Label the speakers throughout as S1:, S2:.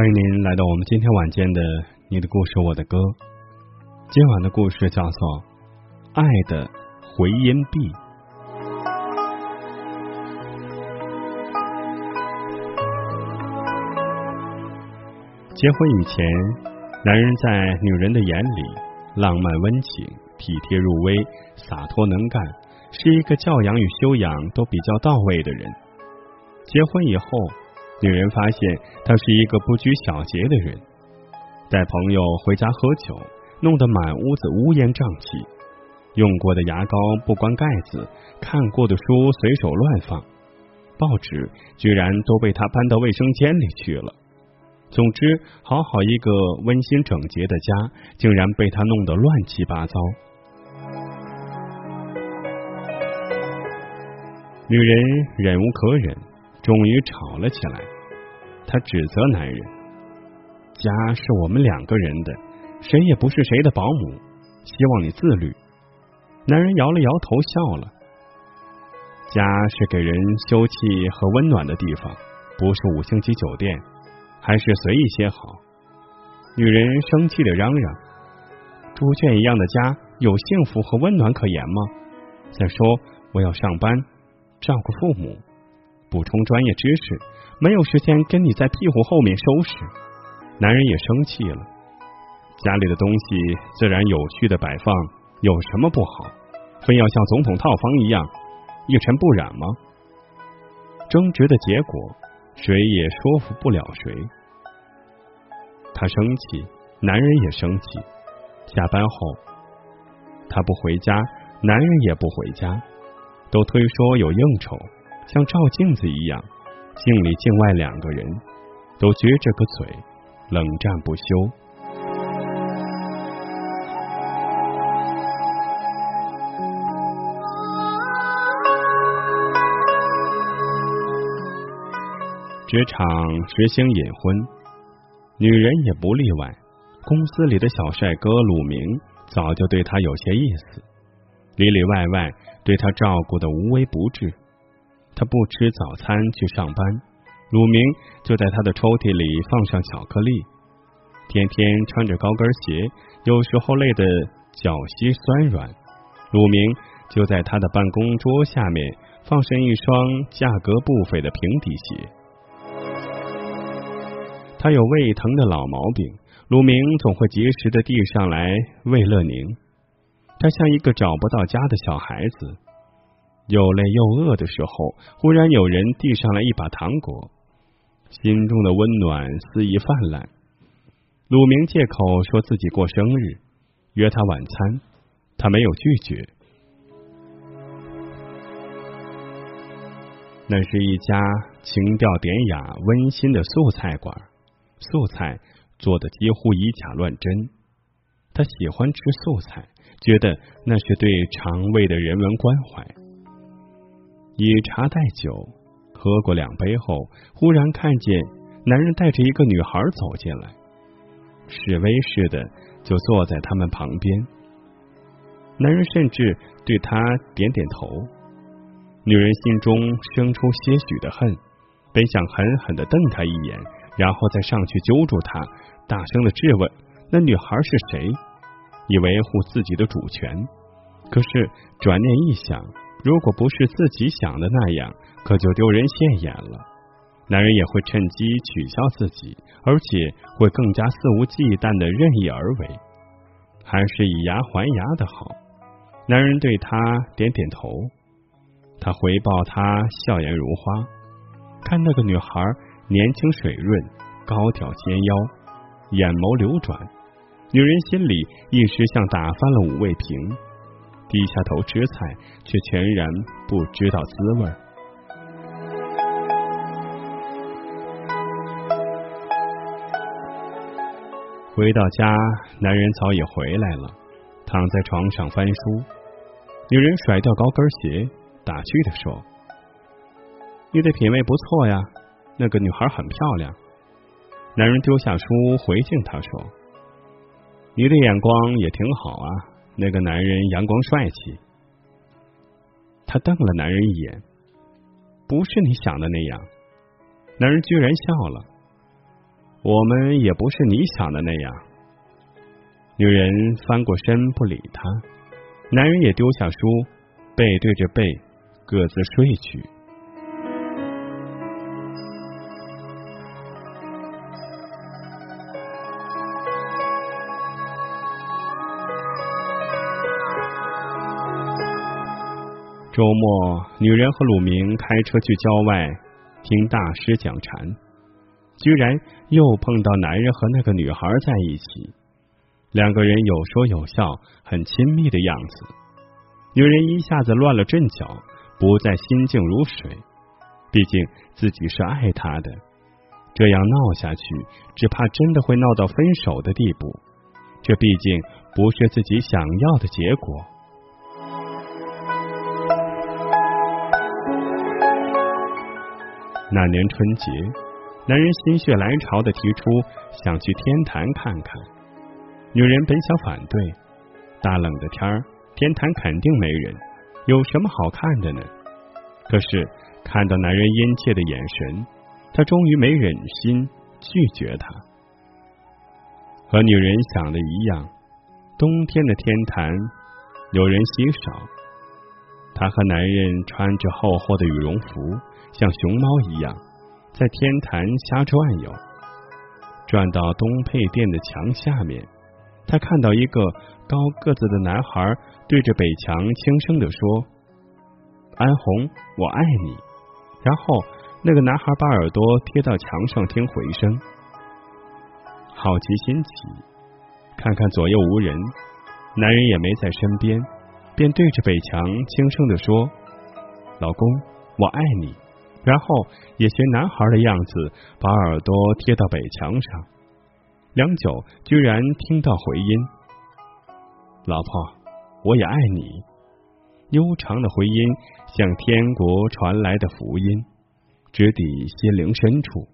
S1: 欢迎您来到我们今天晚间的《你的故事我的歌》。今晚的故事叫做《爱的回音壁》。结婚以前，男人在女人的眼里浪漫温情、体贴入微、洒脱能干，是一个教养与修养都比较到位的人。结婚以后，女人发现他是一个不拘小节的人，带朋友回家喝酒，弄得满屋子乌烟瘴气；用过的牙膏不关盖子，看过的书随手乱放，报纸居然都被他搬到卫生间里去了。总之，好好一个温馨整洁的家，竟然被他弄得乱七八糟。女人忍无可忍，终于吵了起来。他指责男人：“家是我们两个人的，谁也不是谁的保姆，希望你自律。”男人摇了摇头，笑了：“家是给人休憩和温暖的地方，不是五星级酒店。”还是随意些好。女人生气的嚷嚷：“猪圈一样的家有幸福和温暖可言吗？再说我要上班，照顾父母，补充专业知识，没有时间跟你在屁股后面收拾。”男人也生气了。家里的东西自然有序的摆放，有什么不好？非要像总统套房一样一尘不染吗？争执的结果。谁也说服不了谁。他生气，男人也生气。下班后，他不回家，男人也不回家，都推说有应酬，像照镜子一样，镜里镜外两个人都撅着个嘴，冷战不休。职场实行隐婚，女人也不例外。公司里的小帅哥鲁明早就对她有些意思，里里外外对她照顾的无微不至。他不吃早餐去上班，鲁明就在他的抽屉里放上巧克力。天天穿着高跟鞋，有时候累得脚膝酸软，鲁明就在他的办公桌下面放上一双价格不菲的平底鞋。他有胃疼的老毛病，鲁明总会及时的递上来慰乐宁。他像一个找不到家的小孩子，又累又饿的时候，忽然有人递上来一把糖果，心中的温暖肆意泛滥。鲁明借口说自己过生日，约他晚餐，他没有拒绝。那是一家情调典雅、温馨的素菜馆，素菜做的几乎以假乱真。他喜欢吃素菜，觉得那是对肠胃的人文关怀。以茶代酒，喝过两杯后，忽然看见男人带着一个女孩走进来，示威似的就坐在他们旁边。男人甚至对他点点头。女人心中生出些许的恨，本想狠狠的瞪他一眼，然后再上去揪住他，大声的质问那女孩是谁，以维护自己的主权。可是转念一想，如果不是自己想的那样，可就丢人现眼了。男人也会趁机取笑自己，而且会更加肆无忌惮的任意而为，还是以牙还牙的好。男人对他点点头。他回报她笑颜如花，看那个女孩年轻水润，高挑纤腰，眼眸流转，女人心里一时像打翻了五味瓶，低下头吃菜，却全然不知道滋味。回到家，男人早已回来了，躺在床上翻书，女人甩掉高跟鞋。打趣的说：“你的品味不错呀，那个女孩很漂亮。”男人丢下书回敬她说：“你的眼光也挺好啊，那个男人阳光帅气。”他瞪了男人一眼：“不是你想的那样。”男人居然笑了：“我们也不是你想的那样。”女人翻过身不理他，男人也丢下书，背对着背。各自睡去。周末，女人和鲁明开车去郊外听大师讲禅，居然又碰到男人和那个女孩在一起，两个人有说有笑，很亲密的样子。女人一下子乱了阵脚。不再心静如水，毕竟自己是爱他的，这样闹下去，只怕真的会闹到分手的地步。这毕竟不是自己想要的结果。那年春节，男人心血来潮的提出想去天坛看看，女人本想反对，大冷的天儿，天坛肯定没人。有什么好看的呢？可是看到男人殷切的眼神，她终于没忍心拒绝他。和女人想的一样，冬天的天坛有人稀少。他和男人穿着厚厚的羽绒服，像熊猫一样在天坛瞎转悠。转到东配殿的墙下面，他看到一个高个子的男孩。对着北墙轻声的说：“安红，我爱你。”然后那个男孩把耳朵贴到墙上听回声。好奇心起，看看左右无人，男人也没在身边，便对着北墙轻声的说：“老公，我爱你。”然后也学男孩的样子，把耳朵贴到北墙上。良久，居然听到回音：“老婆。”我也爱你，悠长的回音像天国传来的福音，直抵心灵深处。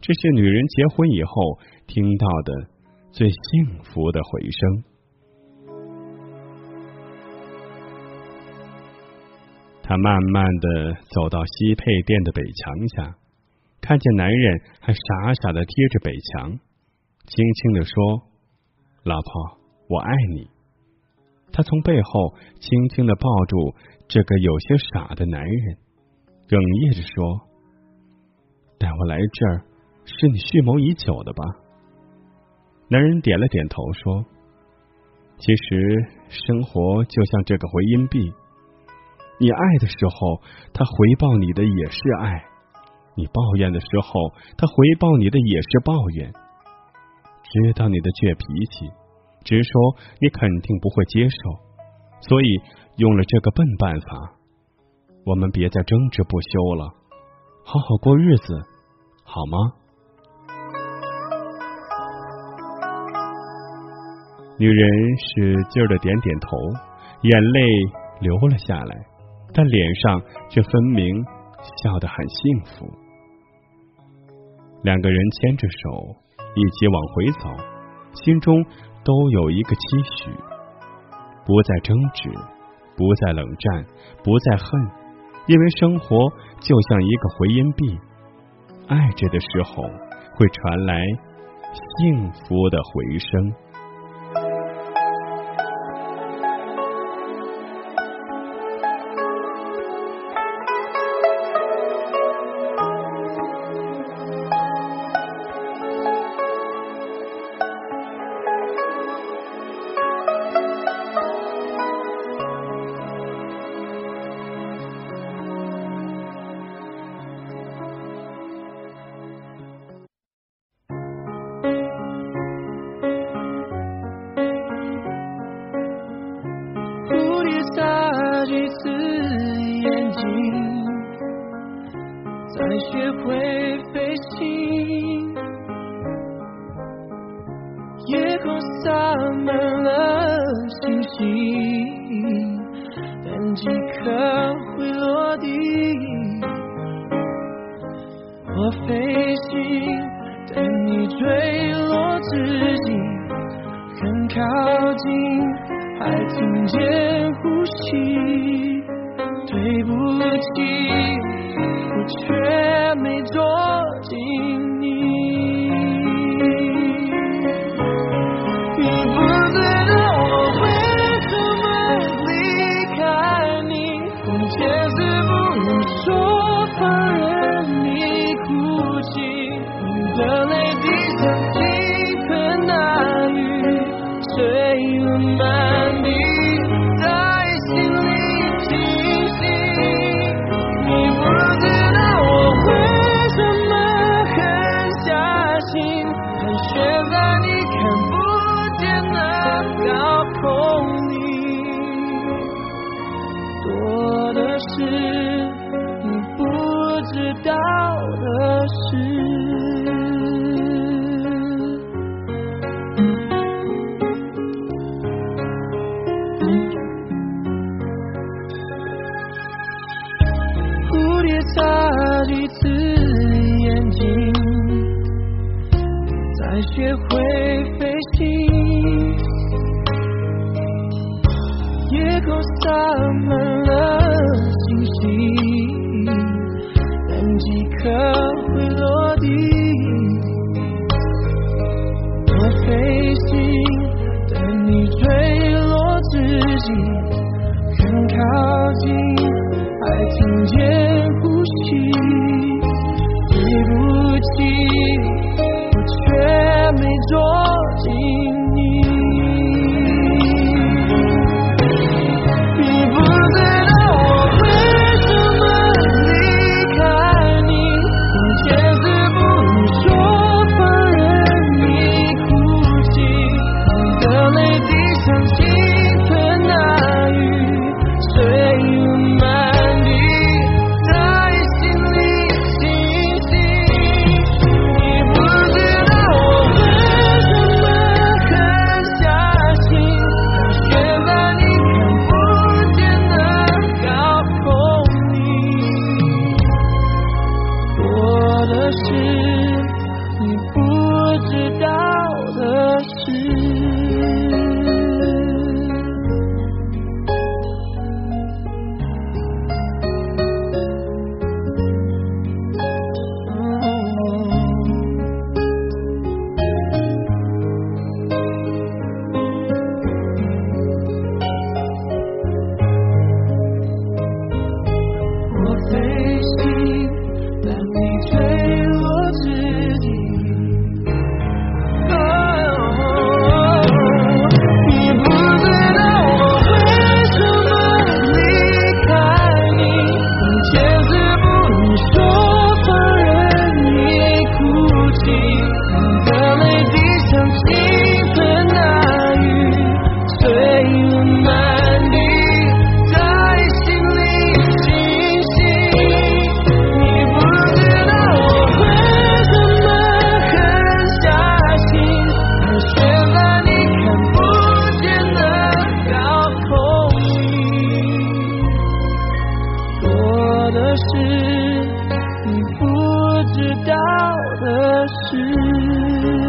S1: 这是女人结婚以后听到的最幸福的回声。他慢慢的走到西配殿的北墙下，看见男人还傻傻的贴着北墙，轻轻的说：“老婆，我爱你。”他从背后轻轻的抱住这个有些傻的男人，哽咽着说：“带我来这儿，是你蓄谋已久的吧？”男人点了点头说：“其实生活就像这个回音壁，你爱的时候他回报你的也是爱你抱怨的时候他回报你的也是抱怨。知道你的倔脾气直说你肯定不会接受所以用了这个笨办法我们别再争执不休了。
S2: 好好过日子好吗？女人使劲的点点头眼泪流了下来。但脸上却分明笑得很幸福。两个人牵着手一起往回走心中都有一个期许不再争执不再冷战不再恨因为生活就像一个回音壁爱着的时候会传来幸福的回声。
S3: 是你不知道的事。